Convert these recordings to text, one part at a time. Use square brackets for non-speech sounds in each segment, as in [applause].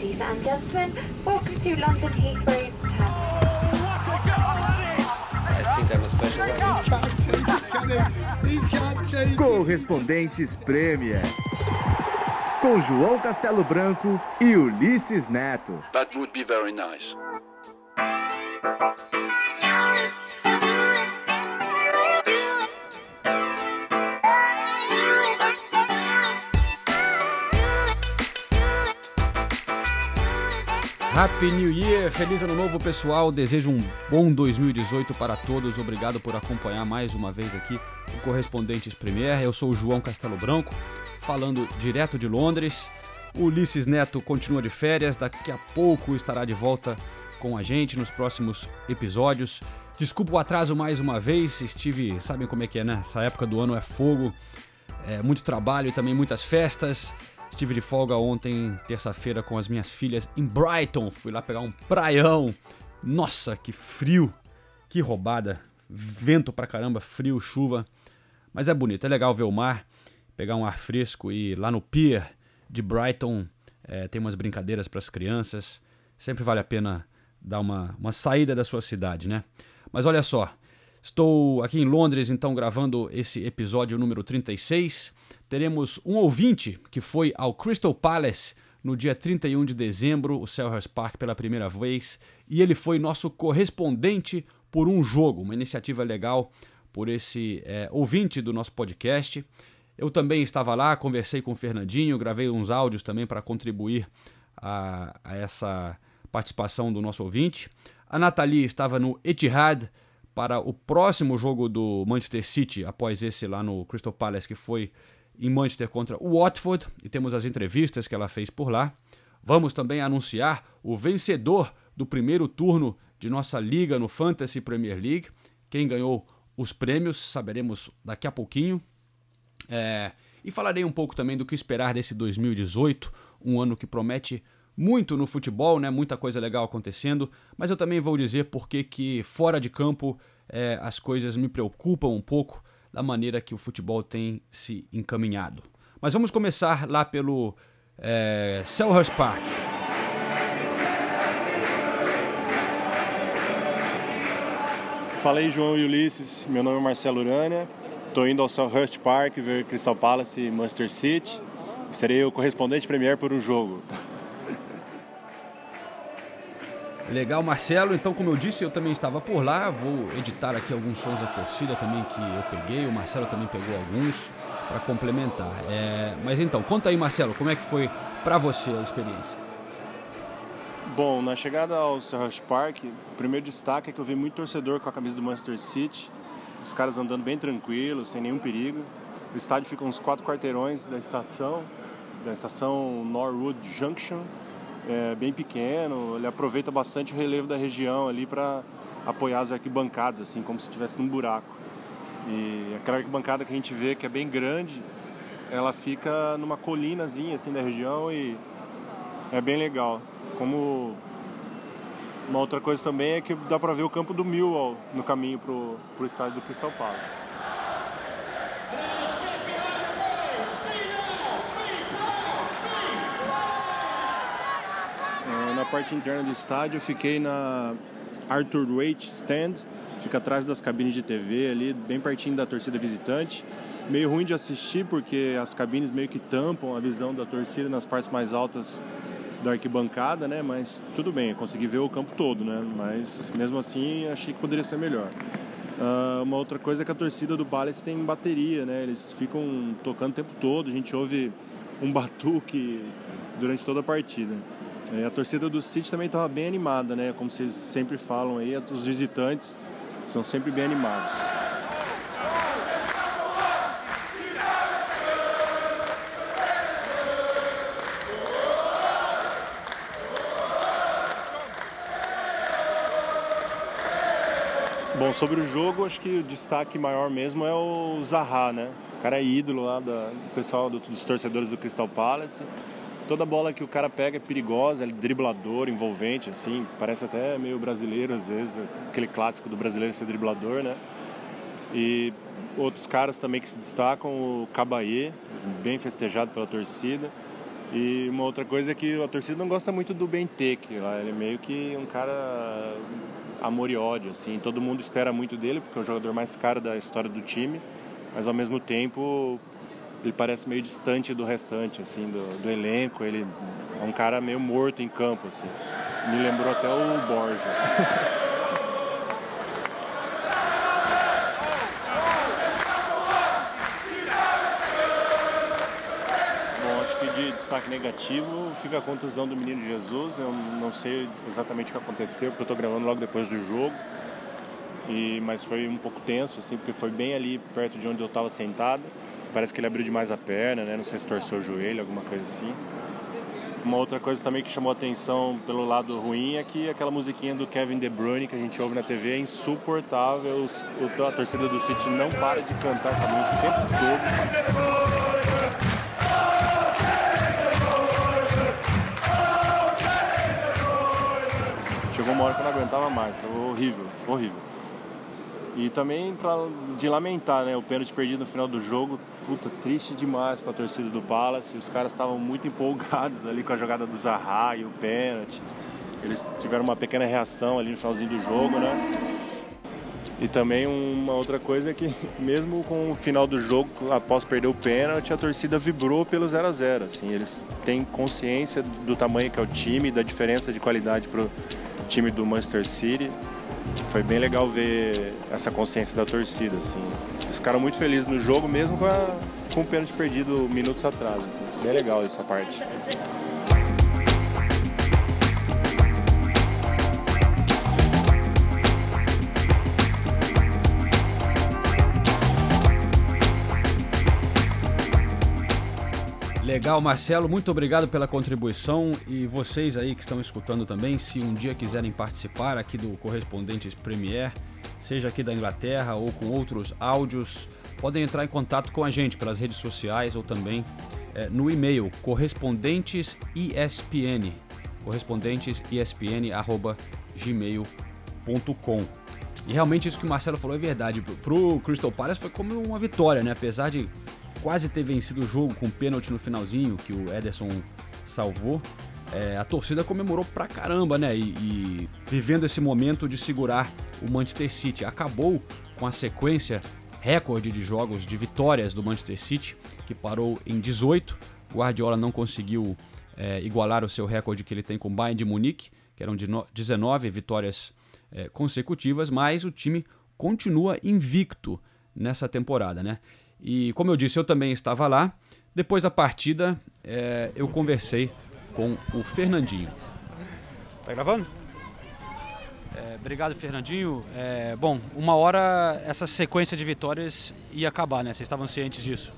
Ladies and gentlemen, welcome to London Heathrow special Correspondentes Premier. Com João Castelo Branco e Ulisses Neto. That would be very nice. Happy New Year! Feliz Ano Novo, pessoal! Desejo um bom 2018 para todos. Obrigado por acompanhar mais uma vez aqui o Correspondentes Premier. Eu sou o João Castelo Branco, falando direto de Londres. O Ulisses Neto continua de férias, daqui a pouco estará de volta com a gente nos próximos episódios. Desculpa o atraso mais uma vez, estive, sabem como é que é, né? Essa época do ano é fogo, é muito trabalho e também muitas festas. Estive de folga ontem, terça-feira, com as minhas filhas em Brighton. Fui lá pegar um praião. Nossa, que frio! Que roubada! Vento pra caramba, frio, chuva. Mas é bonito, é legal ver o mar, pegar um ar fresco e lá no pier de Brighton é, tem umas brincadeiras para as crianças. Sempre vale a pena dar uma, uma saída da sua cidade, né? Mas olha só, estou aqui em Londres, então, gravando esse episódio número 36 teremos um ouvinte que foi ao Crystal Palace no dia 31 de dezembro, o Selhurst Park pela primeira vez, e ele foi nosso correspondente por um jogo, uma iniciativa legal por esse é, ouvinte do nosso podcast. Eu também estava lá, conversei com o Fernandinho, gravei uns áudios também para contribuir a, a, essa participação do nosso ouvinte. A Nathalie estava no Etihad para o próximo jogo do Manchester City, após esse lá no Crystal Palace, que foi em Manchester contra o Watford e temos as entrevistas que ela fez por lá. Vamos também anunciar o vencedor do primeiro turno de nossa liga no Fantasy Premier League. Quem ganhou os prêmios saberemos daqui a pouquinho. É, e falarei um pouco também do que esperar desse 2018, um ano que promete muito no futebol, né? muita coisa legal acontecendo, mas eu também vou dizer porque que fora de campo é, as coisas me preocupam um pouco da maneira que o futebol tem se encaminhado. Mas vamos começar lá pelo é, Selhurst Park. Falei João e Ulisses, meu nome é Marcelo Urânia, estou indo ao Selhurst Park ver Crystal Palace e Manchester City. Serei o correspondente premier por um jogo. [laughs] Legal, Marcelo. Então, como eu disse, eu também estava por lá. Vou editar aqui alguns sons da torcida também que eu peguei. O Marcelo também pegou alguns para complementar. É... Mas então, conta aí, Marcelo, como é que foi para você a experiência? Bom, na chegada ao Selhurst Park, o primeiro destaque é que eu vi muito torcedor com a camisa do Manchester City. Os caras andando bem tranquilos, sem nenhum perigo. O estádio fica uns quatro quarteirões da estação, da estação Norwood Junction é bem pequeno, ele aproveita bastante o relevo da região ali para apoiar as arquibancadas, assim, como se estivesse num buraco. E aquela arquibancada que a gente vê que é bem grande, ela fica numa colinazinha assim da região e é bem legal. Como uma outra coisa também é que dá para ver o campo do Millwall no caminho pro, pro estádio do Crystal Palace. Parte interna do estádio, fiquei na Arthur Waite Stand, fica atrás das cabines de TV ali, bem pertinho da torcida visitante. Meio ruim de assistir porque as cabines meio que tampam a visão da torcida nas partes mais altas da arquibancada, né? Mas tudo bem, consegui ver o campo todo, né? Mas mesmo assim achei que poderia ser melhor. Uh, uma outra coisa é que a torcida do Palace tem bateria, né? Eles ficam tocando o tempo todo, a gente ouve um batuque durante toda a partida. É, a torcida do City também estava bem animada, né? Como vocês sempre falam aí, os visitantes são sempre bem animados. Bom, sobre o jogo, acho que o destaque maior mesmo é o Zaha, né? O cara é ídolo lá do pessoal do, dos torcedores do Crystal Palace toda bola que o cara pega é perigosa, é driblador, envolvente, assim, parece até meio brasileiro às vezes, aquele clássico do brasileiro ser driblador, né? E outros caras também que se destacam, o Cabaê, bem festejado pela torcida. E uma outra coisa é que a torcida não gosta muito do Benteke. Ele é meio que um cara amor e ódio, assim. Todo mundo espera muito dele, porque é o jogador mais caro da história do time. Mas ao mesmo tempo, ele parece meio distante do restante, assim, do, do elenco. Ele é um cara meio morto em campo, assim. Me lembrou até o Borja. [laughs] destaque negativo fica a contusão do menino Jesus. Eu não sei exatamente o que aconteceu, porque eu estou gravando logo depois do jogo. E, mas foi um pouco tenso, assim, porque foi bem ali perto de onde eu estava sentado. Parece que ele abriu demais a perna, né? Não sei se torceu o joelho, alguma coisa assim. Uma outra coisa também que chamou atenção pelo lado ruim é que aquela musiquinha do Kevin De Bruyne que a gente ouve na TV é insuportável. A torcida do City não para de cantar essa música o tempo todo. Chegou uma hora que eu não aguentava mais, estava horrível, horrível. E também pra, de lamentar, né? O pênalti perdido no final do jogo, puta, triste demais para a torcida do Palace. Os caras estavam muito empolgados ali com a jogada do Zaha e o pênalti. Eles tiveram uma pequena reação ali no finalzinho do jogo, né? E também uma outra coisa é que [laughs] mesmo com o final do jogo, após perder o pênalti, a torcida vibrou pelo 0 a 0 assim, eles têm consciência do tamanho que é o time, da diferença de qualidade pro time do Manchester City. Foi bem legal ver essa consciência da torcida, assim. Eles ficaram muito felizes no jogo, mesmo com, a, com o pênalti perdido minutos atrás. Assim. Bem legal essa parte. Legal, Marcelo, muito obrigado pela contribuição e vocês aí que estão escutando também, se um dia quiserem participar aqui do Correspondentes Premier, seja aqui da Inglaterra ou com outros áudios, podem entrar em contato com a gente pelas redes sociais ou também é, no e-mail correspondentesespn, correspondentesespn@gmail.com. E realmente isso que o Marcelo falou é verdade. Pro Crystal Palace foi como uma vitória, né? Apesar de quase ter vencido o jogo com um pênalti no finalzinho que o Ederson salvou, é, a torcida comemorou pra caramba, né? E, e, vivendo esse momento de segurar o Manchester City. Acabou com a sequência recorde de jogos de vitórias do Manchester City, que parou em 18. O Guardiola não conseguiu é, igualar o seu recorde que ele tem com o Bayern de Munique, que eram de 19 vitórias é, consecutivas, mas o time continua invicto nessa temporada, né? E como eu disse, eu também estava lá. Depois da partida, é, eu conversei com o Fernandinho. Tá gravando? É, obrigado, Fernandinho. É, bom, uma hora essa sequência de vitórias ia acabar, né? Vocês estavam cientes disso?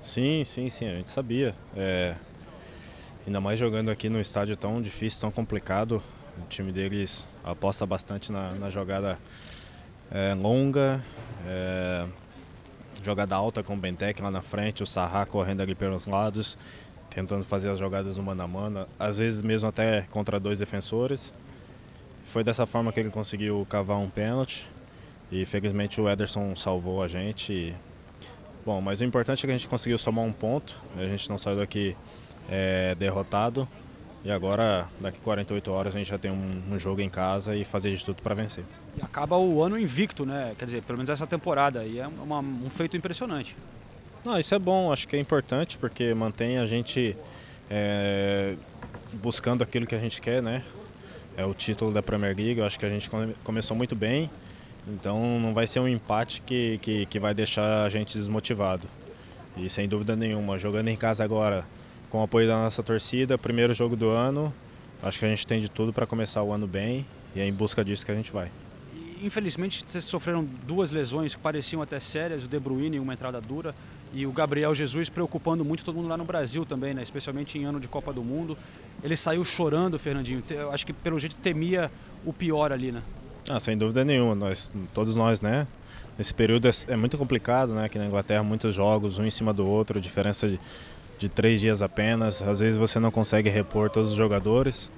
Sim, sim, sim. A gente sabia. É, ainda mais jogando aqui num estádio tão difícil, tão complicado. O time deles aposta bastante na, na jogada é, longa. Jogada alta com o Bentec lá na frente, o Sarra correndo ali pelos lados, tentando fazer as jogadas no mano a mano, às vezes mesmo até contra dois defensores. Foi dessa forma que ele conseguiu cavar um pênalti e felizmente o Ederson salvou a gente. E... Bom, mas o importante é que a gente conseguiu somar um ponto, a gente não saiu daqui é, derrotado. E agora, daqui 48 horas, a gente já tem um, um jogo em casa e fazer de tudo para vencer. E acaba o ano invicto, né? Quer dizer, pelo menos essa temporada. E é uma, um feito impressionante. Não, isso é bom, acho que é importante porque mantém a gente é, buscando aquilo que a gente quer, né? É o título da Premier League, eu acho que a gente come, começou muito bem, então não vai ser um empate que, que, que vai deixar a gente desmotivado. E sem dúvida nenhuma, jogando em casa agora, com o apoio da nossa torcida, primeiro jogo do ano. Acho que a gente tem de tudo para começar o ano bem e é em busca disso que a gente vai. Infelizmente, vocês sofreram duas lesões que pareciam até sérias, o De Bruyne, uma entrada dura, e o Gabriel Jesus preocupando muito todo mundo lá no Brasil também, né? especialmente em ano de Copa do Mundo. Ele saiu chorando, Fernandinho. Eu acho que pelo jeito temia o pior ali, né? Ah, sem dúvida nenhuma. Nós, todos nós, né? Esse período é, é muito complicado, né? Aqui na Inglaterra, muitos jogos, um em cima do outro, diferença de de três dias apenas. Às vezes você não consegue repor todos os jogadores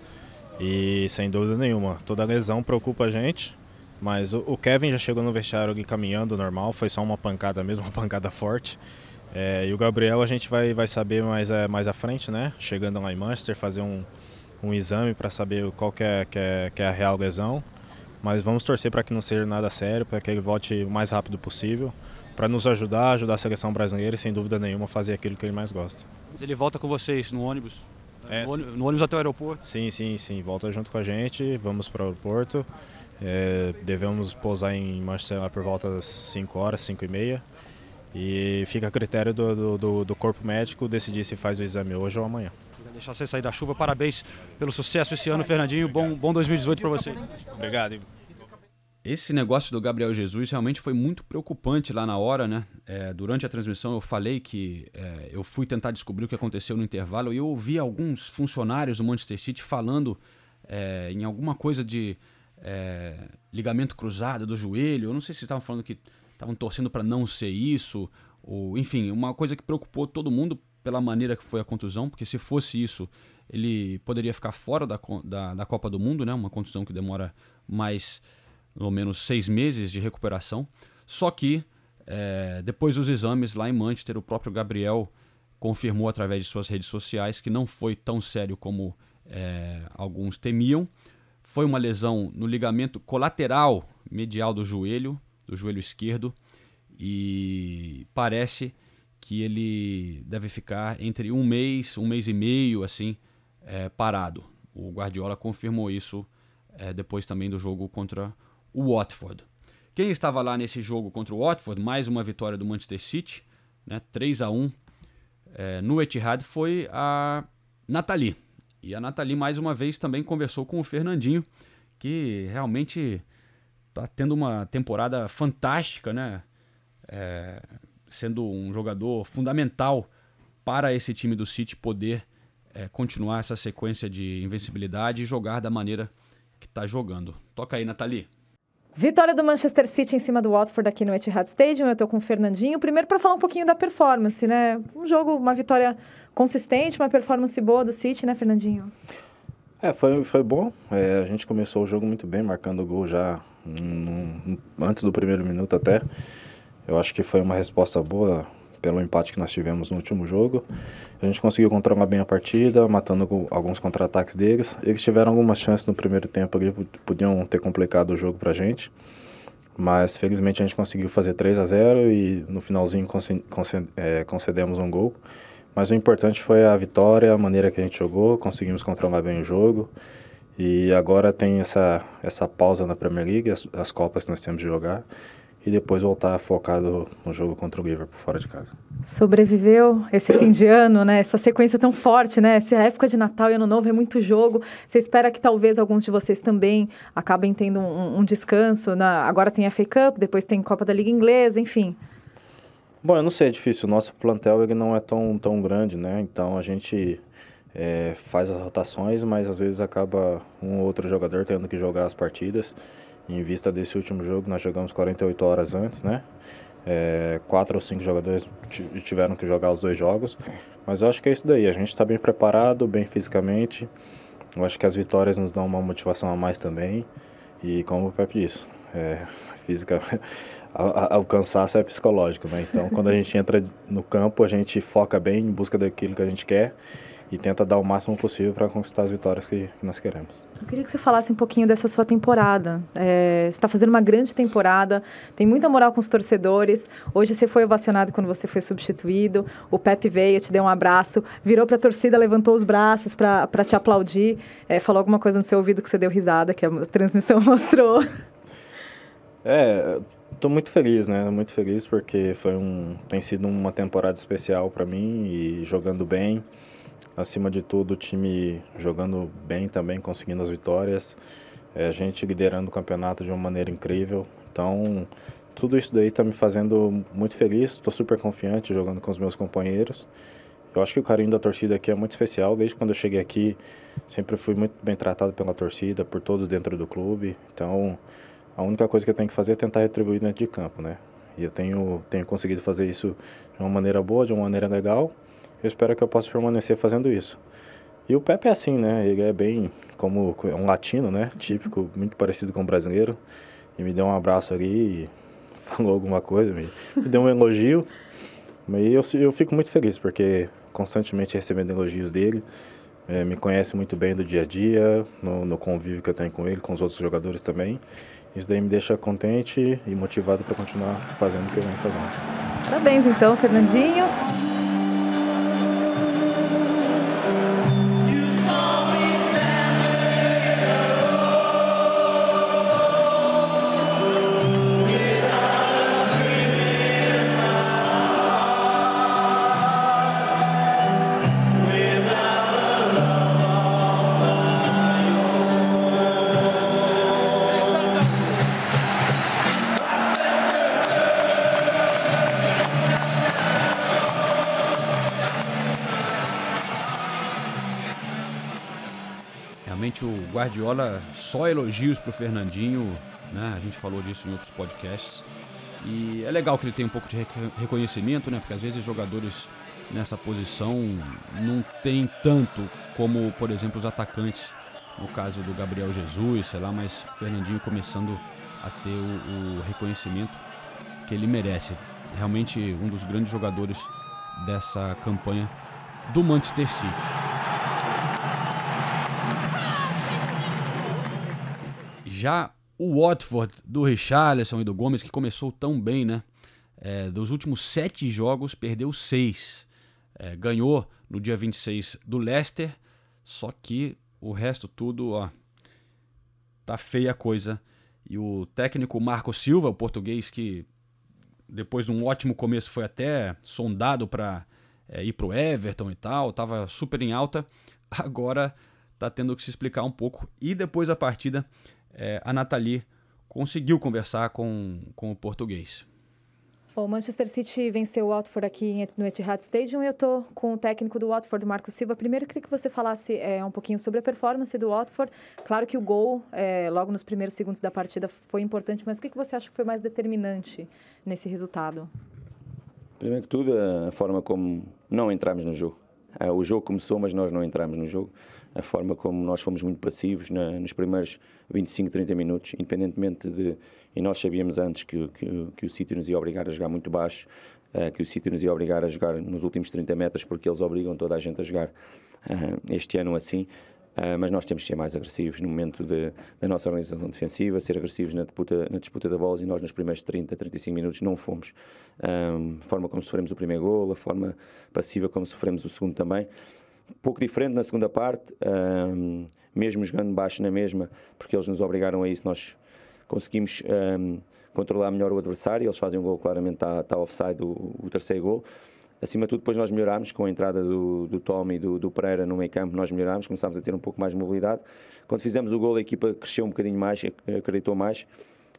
e sem dúvida nenhuma, toda lesão preocupa a gente. Mas o, Kevin já chegou no vestiário ali caminhando normal, foi só uma pancada mesmo, [laughs] uma pancada forte. É, e o Gabriel a gente vai, vai saber mais, é, mais à frente, né? Chegando lá em Manchester, fazer um, um exame para saber qual que é, que, é, que é a real lesão. Mas vamos torcer para que não seja nada sério, para que ele volte o mais rápido possível, para nos ajudar, ajudar a seleção brasileira e sem dúvida nenhuma fazer aquilo que ele mais gosta. Mas ele volta com vocês no ônibus? É, no, ônibus, no ônibus até o aeroporto? Sim, sim, sim. Volta junto com a gente, vamos para o aeroporto. É, devemos pousar em Manchester por volta das 5 horas, 5 e meia. E fica a critério do, do, do, corpo médico decidir se faz o exame hoje ou amanhã. Deixar você sair da chuva. Parabéns pelo sucesso esse ano, Fernandinho. Bom, bom 2018 para vocês. Obrigado. Esse negócio do Gabriel Jesus realmente foi muito preocupante lá na hora, né? É, durante a transmissão eu falei que é, eu fui tentar descobrir o que aconteceu no intervalo e eu ouvi alguns funcionários do Manchester City falando é, em alguma coisa de é, ligamento cruzado do joelho. Eu não sei se estavam falando que estavam torcendo para não ser isso, ou enfim, uma coisa que preocupou todo mundo pela maneira que foi a contusão, porque se fosse isso, ele poderia ficar fora da, da, da Copa do Mundo, né? Uma contusão que demora mais ou menos seis meses de recuperação. Só que é, depois dos exames lá em Manchester, o próprio Gabriel confirmou através de suas redes sociais que não foi tão sério como é, alguns temiam. Foi uma lesão no ligamento colateral medial do joelho, do joelho esquerdo, e parece que ele deve ficar entre um mês, um mês e meio, assim, é, parado. O Guardiola confirmou isso é, depois também do jogo contra o Watford. Quem estava lá nesse jogo contra o Watford, mais uma vitória do Manchester City, né, 3 a 1 é, no Etihad, foi a Nathalie. E a Nathalie, mais uma vez, também conversou com o Fernandinho, que realmente está tendo uma temporada fantástica, né? É, sendo um jogador fundamental para esse time do City poder é, continuar essa sequência de invencibilidade e jogar da maneira que está jogando. Toca aí, Nathalie. Vitória do Manchester City em cima do Watford aqui no Etihad Stadium. Eu estou com o Fernandinho. Primeiro para falar um pouquinho da performance, né? Um jogo, uma vitória consistente, uma performance boa do City, né, Fernandinho? É, foi, foi bom. É, a gente começou o jogo muito bem, marcando o gol já antes do primeiro minuto até. Eu acho que foi uma resposta boa pelo empate que nós tivemos no último jogo. A gente conseguiu controlar bem a partida, matando alguns contra-ataques deles. Eles tiveram algumas chances no primeiro tempo ali, podiam ter complicado o jogo pra gente. Mas felizmente a gente conseguiu fazer 3 a 0 e no finalzinho é, concedemos um gol. Mas o importante foi a vitória, a maneira que a gente jogou, conseguimos controlar bem o jogo. E agora tem essa, essa pausa na Premier League, as, as Copas que nós temos de jogar e depois voltar focado no jogo contra o Liverpool fora de casa. Sobreviveu esse fim de ano, né? Essa sequência tão forte, né? Essa época de Natal e Ano Novo é muito jogo. Você espera que talvez alguns de vocês também acabem tendo um, um descanso. Na... Agora tem a FA Cup, depois tem Copa da Liga Inglesa, enfim. Bom, eu não sei, é difícil. O nosso plantel ele não é tão, tão grande, né? Então a gente é, faz as rotações, mas às vezes acaba um ou outro jogador tendo que jogar as partidas. Em vista desse último jogo, nós jogamos 48 horas antes, né? É, quatro ou cinco jogadores tiveram que jogar os dois jogos. Mas eu acho que é isso daí. A gente está bem preparado, bem fisicamente. Eu acho que as vitórias nos dão uma motivação a mais também. E como o Pepe disse, é, física, [laughs] a, a, o cansaço é psicológico, né? Então, quando a gente entra no campo, a gente foca bem em busca daquilo que a gente quer e tenta dar o máximo possível para conquistar as vitórias que, que, nós queremos. Eu queria que você falasse um pouquinho dessa sua temporada. É, você está fazendo uma grande temporada, tem muita moral com os torcedores. Hoje você foi ovacionado quando você foi substituído. O Pepe veio, te deu um abraço, virou para a torcida, levantou os braços para te aplaudir, é, falou alguma coisa no seu ouvido que você deu risada, que a [laughs] transmissão [laughs] mostrou. É, estou muito feliz, né? Muito feliz porque foi um, tem sido uma temporada especial para mim e jogando bem acima de tudo, o time jogando bem também, conseguindo as vitórias, é, a gente liderando o campeonato de uma maneira incrível. Então, tudo isso daí está me fazendo muito feliz, estou super confiante jogando com os meus companheiros. Eu acho que o carinho da torcida aqui é muito especial. Desde quando eu cheguei aqui, sempre fui muito bem tratado pela torcida, por todos dentro do clube. Então, a única coisa que eu tenho que fazer é tentar retribuir dentro de campo, né? E eu tenho, tenho conseguido fazer isso de uma maneira boa, de uma maneira legal. Eu espero que eu possa permanecer fazendo isso. E o Pepe é assim, né? Ele é bem como é um latino, né? Típico, muito parecido com o brasileiro. E me deu um abraço ali [laughs] falou alguma coisa, me, me deu um elogio. E eu, eu fico muito feliz porque constantemente recebendo elogios dele, é, me conhece muito bem do dia a dia, no, no, convívio que eu tenho com ele, com os outros jogadores também. Isso daí me deixa contente e motivado para continuar fazendo o que eu venho fazendo. Parabéns então, Fernandinho. Guardiola só elogios para o Fernandinho, né? A gente falou disso em outros podcasts. E é legal que ele tenha um pouco de reconhecimento, né? Porque às vezes jogadores nessa posição não tem tanto como, por exemplo, os atacantes. No caso do Gabriel Jesus, sei lá, mas Fernandinho começando a ter o, o reconhecimento que ele merece. Realmente um dos grandes jogadores dessa campanha do Manchester City. Já o Watford do Richarlison e do Gomes, que começou tão bem, né? É, dos últimos sete jogos, perdeu seis. É, ganhou no dia 26 do Leicester, só que o resto tudo, ó, tá feia a coisa. E o técnico Marco Silva, o português que depois de um ótimo começo foi até sondado para é, ir pro Everton e tal, tava super em alta, agora tá tendo que se explicar um pouco. E depois da partida é, a Nathalie conseguiu conversar com, com o português. o Manchester City venceu o Watford aqui no Etihad Stadium e eu estou com o técnico do Watford, Marco Silva. Primeiro, queria que você falasse é, um pouquinho sobre a performance do Watford. Claro que o gol, é, logo nos primeiros segundos da partida, foi importante, mas o que, que você acha que foi mais determinante nesse resultado? Primeiro que tudo, a forma como não entramos no jogo. É, o jogo começou, mas nós não entramos no jogo a forma como nós fomos muito passivos na, nos primeiros 25, 30 minutos, independentemente de. E nós sabíamos antes que, que, que o sítio nos ia obrigar a jogar muito baixo, uh, que o sítio nos ia obrigar a jogar nos últimos 30 metros, porque eles obrigam toda a gente a jogar uh, este ano assim. Uh, mas nós temos que ser mais agressivos no momento de, da nossa organização defensiva, ser agressivos na disputa, na disputa da bola e nós nos primeiros 30, 35 minutos não fomos. A forma como sofremos o primeiro gol, a forma passiva como sofremos o segundo também um pouco diferente na segunda parte, mesmo jogando baixo na mesma, porque eles nos obrigaram a isso, nós conseguimos controlar melhor o adversário, eles fazem um gol, claramente está, está offside o, o terceiro gol. Acima de tudo, depois nós melhorámos com a entrada do, do Tom e do, do Pereira no meio campo, nós melhorámos, começámos a ter um pouco mais de mobilidade. Quando fizemos o gol, a equipa cresceu um bocadinho mais, acreditou mais.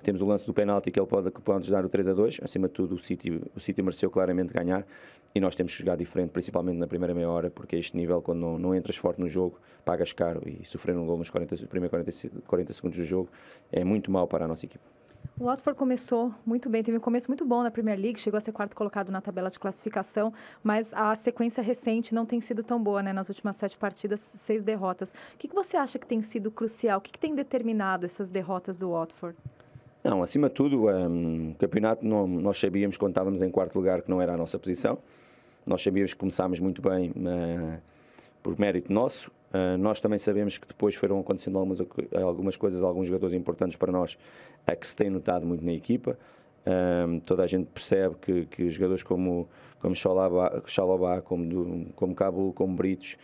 Temos o lance do penalti que ele pode, que pode dar o 3 a 2. Acima de tudo, o City, o City mereceu claramente ganhar e nós temos que jogar diferente, principalmente na primeira meia hora, porque a este nível, quando não, não entras forte no jogo, pagas caro e sofrer um gol nos 40, primeiros 40, 40 segundos do jogo é muito mal para a nossa equipe. O Watford começou muito bem, teve um começo muito bom na Premier League, chegou a ser quarto colocado na tabela de classificação, mas a sequência recente não tem sido tão boa, né? Nas últimas sete partidas, seis derrotas. O que, que você acha que tem sido crucial? O que, que tem determinado essas derrotas do Watford? Não, acima de tudo, um, o campeonato não, nós sabíamos quando estávamos em quarto lugar que não era a nossa posição. Nós sabíamos que começámos muito bem uh, por mérito nosso. Uh, nós também sabemos que depois foram acontecendo algumas, algumas coisas, alguns jogadores importantes para nós, uh, que se tem notado muito na equipa. Toda a gente percebe que, que jogadores como, como Xalobá, como, do, como Cabo, como Britos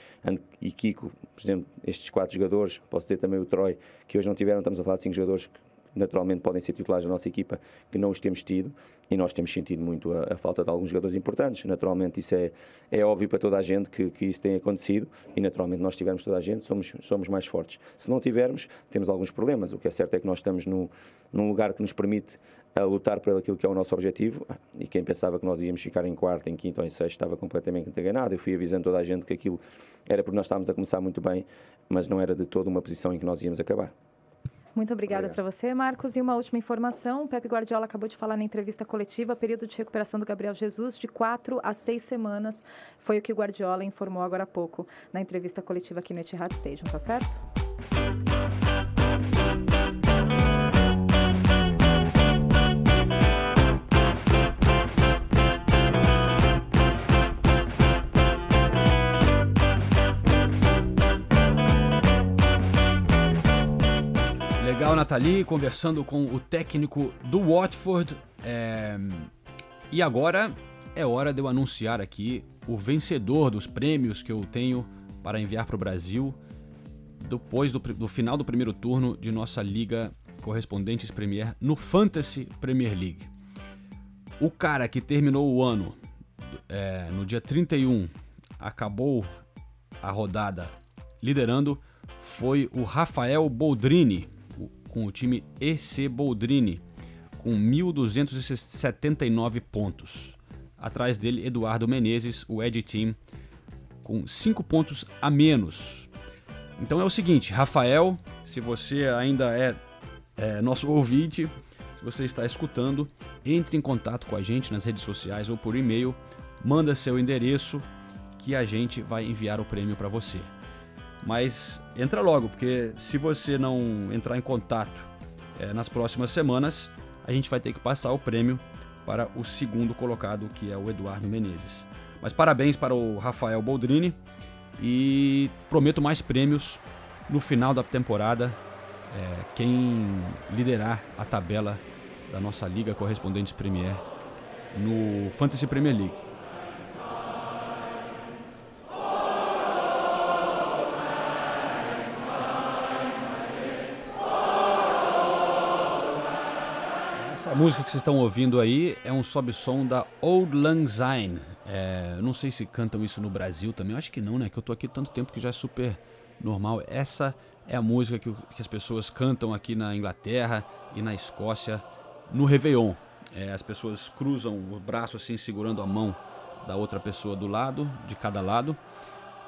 e Kiko, por exemplo, estes quatro jogadores, posso dizer também o Troy, que hoje não tiveram, estamos a falar de cinco jogadores que naturalmente podem ser titulares da nossa equipa, que não os temos tido e nós temos sentido muito a, a falta de alguns jogadores importantes. Naturalmente, isso é, é óbvio para toda a gente que, que isso tem acontecido e, naturalmente, nós tivermos toda a gente, somos, somos mais fortes. Se não tivermos, temos alguns problemas. O que é certo é que nós estamos no, num lugar que nos permite a lutar por aquilo que é o nosso objetivo e quem pensava que nós íamos ficar em quarto, em quinto ou em sexto estava completamente enganado. Eu fui avisando toda a gente que aquilo era porque nós estávamos a começar muito bem, mas não era de toda uma posição em que nós íamos acabar. Muito obrigada para você, Marcos. E uma última informação: o Pepe Guardiola acabou de falar na entrevista coletiva, período de recuperação do Gabriel Jesus de quatro a seis semanas. Foi o que o Guardiola informou agora há pouco na entrevista coletiva aqui no Etihad Stadium, tá certo? Legal, Nathalie, conversando com o técnico do Watford. É... E agora é hora de eu anunciar aqui o vencedor dos prêmios que eu tenho para enviar para o Brasil depois do, do, final do primeiro turno de nossa Liga Correspondentes Premier no Fantasy Premier League. O cara que terminou o ano é, no dia 31, acabou a rodada liderando, foi o Rafael Boldrini, com o time EC Boldrini, com 1.279 pontos. Atrás dele, Eduardo Menezes, o Ed Team, com 5 pontos a menos. Então é o seguinte, Rafael, se você ainda é, é nosso ouvinte, se você está escutando, entre em contato com a gente nas redes sociais ou por e-mail, manda seu endereço que a gente vai enviar o prêmio para você. Mas entra logo, porque se você não entrar em contato é, nas próximas semanas, a gente vai ter que passar o prêmio para o segundo colocado, que é o Eduardo Menezes. Mas parabéns para o Rafael Boldrini e prometo mais prêmios no final da temporada. É, quem liderar a tabela da nossa Liga Correspondentes Premier no Fantasy Premier League. Essa música que vocês estão ouvindo aí é um sobe-som da Old Lang Syne. É, não sei se cantam isso no Brasil também, acho que não, né? Que eu tô aqui tanto tempo que já é super normal. Essa é a música que, que as pessoas cantam aqui na Inglaterra e na Escócia no Réveillon. É, as pessoas cruzam o braço assim, segurando a mão da outra pessoa do lado, de cada lado.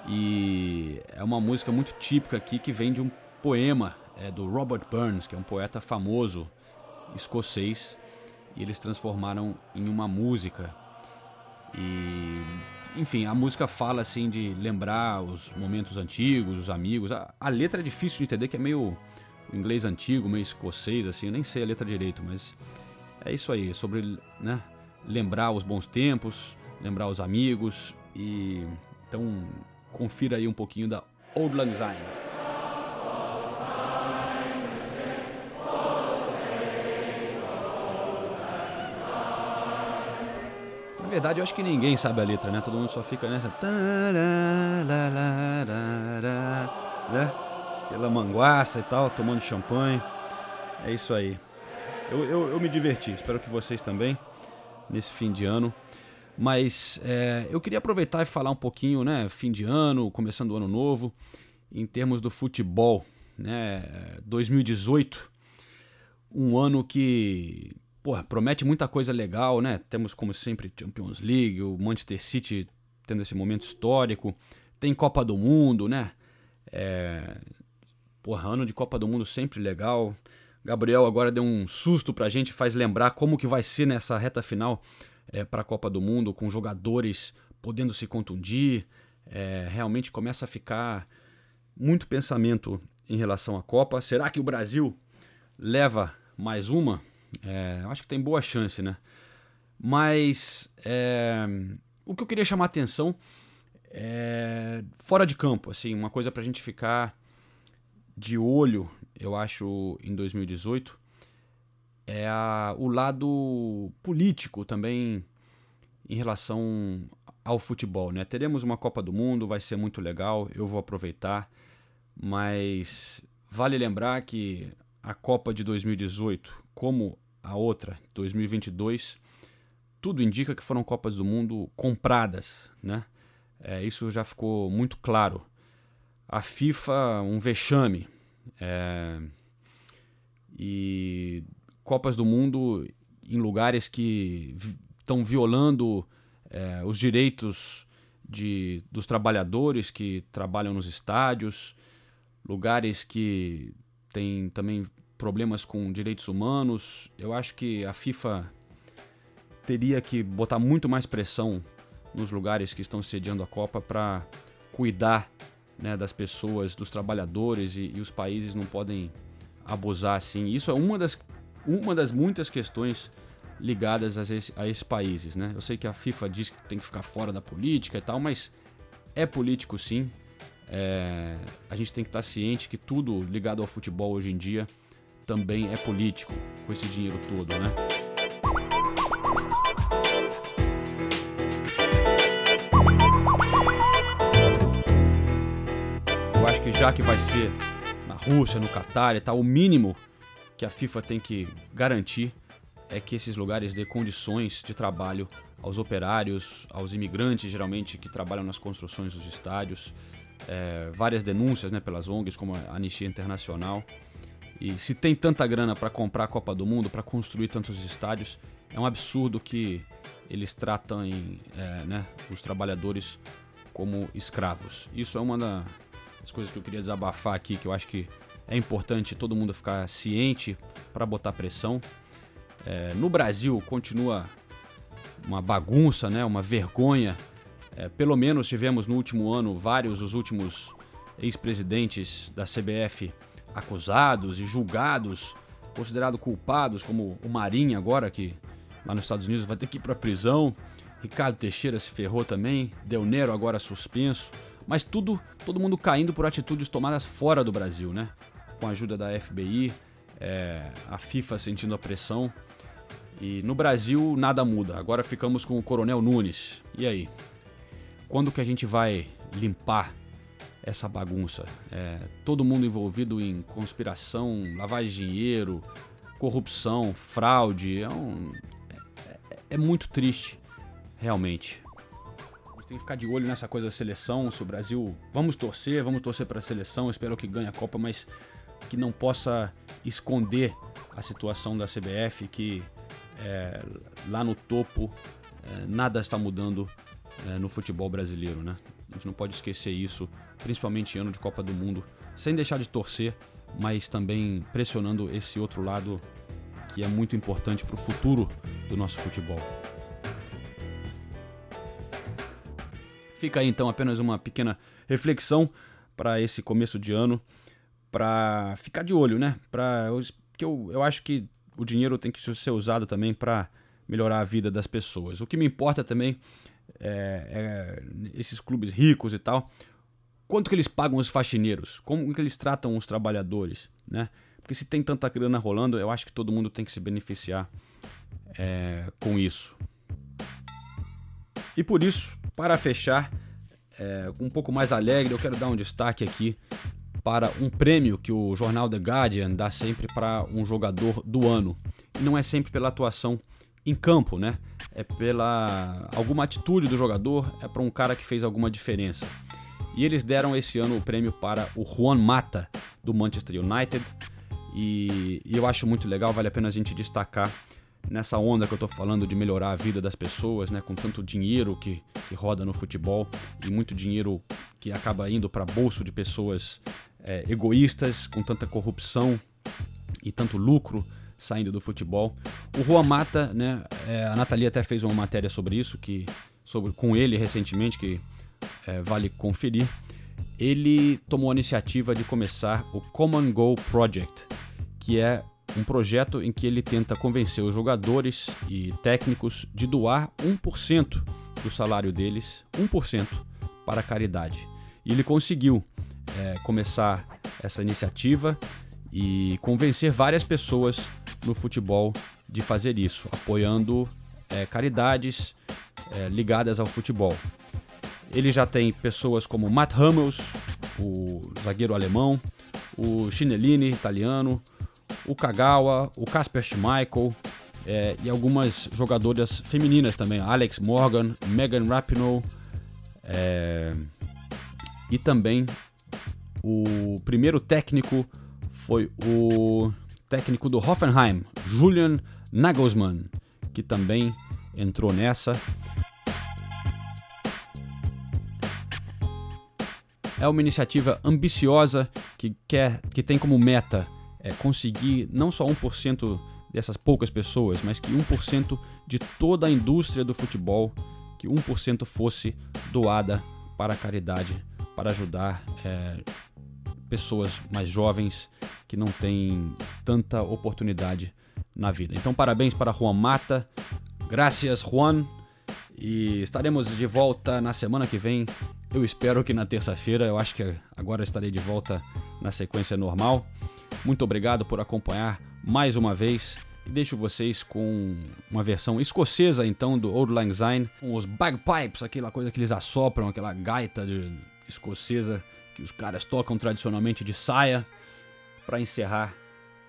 E é uma música muito típica aqui que vem de um poema é, do Robert Burns, que é um poeta famoso escocês e eles transformaram em uma música. E enfim, a música fala assim de lembrar os momentos antigos, os amigos. A, a letra é difícil de entender, que é meio inglês antigo, meio escocês assim, eu nem sei a letra direito, mas é isso aí, é sobre, né, lembrar os bons tempos, lembrar os amigos e então confira aí um pouquinho da Old Lang Syne. Na verdade, eu acho que ninguém sabe a letra, né? Todo mundo só fica nessa. Né? Pela manguaça e tal, tomando champanhe. É isso aí. Eu, eu, eu me diverti, espero que vocês também, nesse fim de ano. Mas é, eu queria aproveitar e falar um pouquinho, né? Fim de ano, começando o ano novo, em termos do futebol, né? 2018, um ano que porra, promete muita coisa legal, né? Temos, como sempre, Champions League, o Manchester City tendo esse momento histórico, tem Copa do Mundo, né? É... Porra, ano de Copa do Mundo sempre legal. Gabriel agora deu um susto pra gente, faz lembrar como que vai ser nessa reta final é, para a Copa do Mundo, com jogadores podendo se contundir. É, realmente começa a ficar muito pensamento em relação à Copa. Será que o Brasil leva mais uma? É, acho que tem boa chance, né? Mas é, o que eu queria chamar a atenção é fora de campo, assim, uma coisa para a gente ficar de olho, eu acho, em 2018, é a, o lado político também em relação ao futebol, né? Teremos uma Copa do Mundo, vai ser muito legal, eu vou aproveitar, mas vale lembrar que a Copa de 2018, como a outra, 2022, tudo indica que foram Copas do Mundo compradas, né? É, isso já ficou muito claro. A FIFA, um vexame. É, e Copas do Mundo em lugares que estão violando é, os direitos de, dos trabalhadores que trabalham nos estádios, lugares que têm também problemas com direitos humanos. Eu acho que a FIFA teria que botar muito mais pressão nos lugares que estão sediando a Copa para cuidar né, das pessoas, dos trabalhadores e, e, os países não podem abusar assim. Isso é uma das, uma das muitas questões ligadas a, esse, a esses países. Né? Eu sei que a FIFA diz que tem que ficar fora da política e tal, mas é político sim. É, a gente tem que estar ciente que tudo ligado ao futebol hoje em dia também é político com esse dinheiro todo, né? Eu acho que já que vai ser na Rússia, no Catar e tal, o mínimo que a FIFA tem que garantir é que esses lugares dê condições de trabalho aos operários, aos imigrantes, geralmente, que trabalham nas construções dos estádios. É, várias denúncias né, pelas ONGs, como a Anistia Internacional. E se tem tanta grana para comprar a Copa do Mundo, para construir tantos estádios, é um absurdo que eles tratam é, né, os trabalhadores como escravos. Isso é uma das coisas que eu queria desabafar aqui, que eu acho que é importante todo mundo ficar ciente para botar pressão. É, no Brasil continua uma bagunça, né, uma vergonha. É, pelo menos tivemos no último ano vários os últimos ex-presidentes da CBF acusados e julgados, considerados culpados, como o Marinho agora, que lá nos Estados Unidos vai ter que ir para prisão. Ricardo Teixeira se ferrou também, Del Nero agora suspenso. Mas tudo, todo mundo caindo por atitudes tomadas fora do Brasil, né? Com a ajuda da FBI, é, a FIFA sentindo a pressão. E no Brasil nada muda. Agora ficamos com o Coronel Nunes. E aí? Quando que a gente vai limpar essa bagunça? É, todo mundo envolvido em conspiração, lavagem de dinheiro, corrupção, fraude. É, um, é, é muito triste, realmente. A gente tem que ficar de olho nessa coisa da seleção. Se o Brasil. Vamos torcer, vamos torcer para a seleção. Espero que ganhe a Copa, mas que não possa esconder a situação da CBF, que é, lá no topo é, nada está mudando é, no futebol brasileiro, né? A gente não pode esquecer isso, principalmente em ano de Copa do Mundo, sem deixar de torcer, mas também pressionando esse outro lado que é muito importante para o futuro do nosso futebol. Fica aí então apenas uma pequena reflexão para esse começo de ano, para ficar de olho, né? Para que eu, eu acho que o dinheiro tem que ser usado também para melhorar a vida das pessoas. O que me importa também é, é, esses clubes ricos e tal, quanto que eles pagam os faxineiros, como que eles tratam os trabalhadores, né? Porque se tem tanta grana rolando, eu acho que todo mundo tem que se beneficiar é, com isso. E por isso, para fechar, é, um pouco mais alegre, eu quero dar um destaque aqui para um prêmio que o jornal The Guardian dá sempre para um jogador do ano. E não é sempre pela atuação em campo, né? É pela alguma atitude do jogador, é para um cara que fez alguma diferença. E eles deram esse ano o prêmio para o Juan Mata do Manchester United. E, e eu acho muito legal, vale a pena a gente destacar nessa onda que eu tô falando de melhorar a vida das pessoas, né, com tanto dinheiro que, que roda no futebol e muito dinheiro que acaba indo para bolso de pessoas é, egoístas, com tanta corrupção e tanto lucro saindo do futebol. O Juan Mata, né, é, a Natalia até fez uma matéria sobre isso, que sobre com ele recentemente, que é, vale conferir. Ele tomou a iniciativa de começar o Common Goal Project, que é um projeto em que ele tenta convencer os jogadores e técnicos de doar 1% do salário deles, 1% para a caridade. E ele conseguiu é, começar essa iniciativa e convencer várias pessoas no futebol de fazer isso, apoiando é, caridades é, ligadas ao futebol. Ele já tem pessoas como Matt Hummels, o zagueiro alemão, o Chinellini, italiano, o Kagawa, o Casper Schmeichel é, e algumas jogadoras femininas também, Alex Morgan, Megan Rapinoe e também o primeiro técnico foi o técnico do Hoffenheim, Julian Nagelsmann, que também entrou nessa. É uma iniciativa ambiciosa que quer, que tem como meta é conseguir não só 1% dessas poucas pessoas, mas que 1% de toda a indústria do futebol, que 1% fosse doada para a caridade, para ajudar é, pessoas mais jovens que não têm tanta oportunidade na vida. Então, parabéns para Juan Mata. Gracias, Juan. E estaremos de volta na semana que vem. Eu espero que na terça-feira. Eu acho que agora estarei de volta na sequência normal. Muito obrigado por acompanhar mais uma vez. E deixo vocês com uma versão escocesa então do Old Lang Syne, com os bagpipes, aquela coisa que eles assopram, aquela gaita de- escocesa que os caras tocam tradicionalmente de saia, para encerrar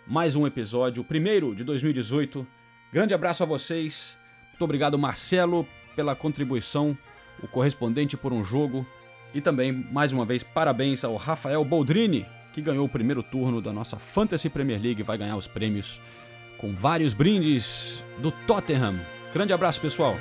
mais um episódio, o primeiro de 2018. Grande abraço a vocês. Muito obrigado, Marcelo, pela contribuição, o correspondente por um jogo. E também, mais uma vez, parabéns ao Rafael Boldrini, que ganhou o primeiro turno da nossa Fantasy Premier League e vai ganhar os prêmios com vários brindes do Tottenham. Grande abraço, pessoal!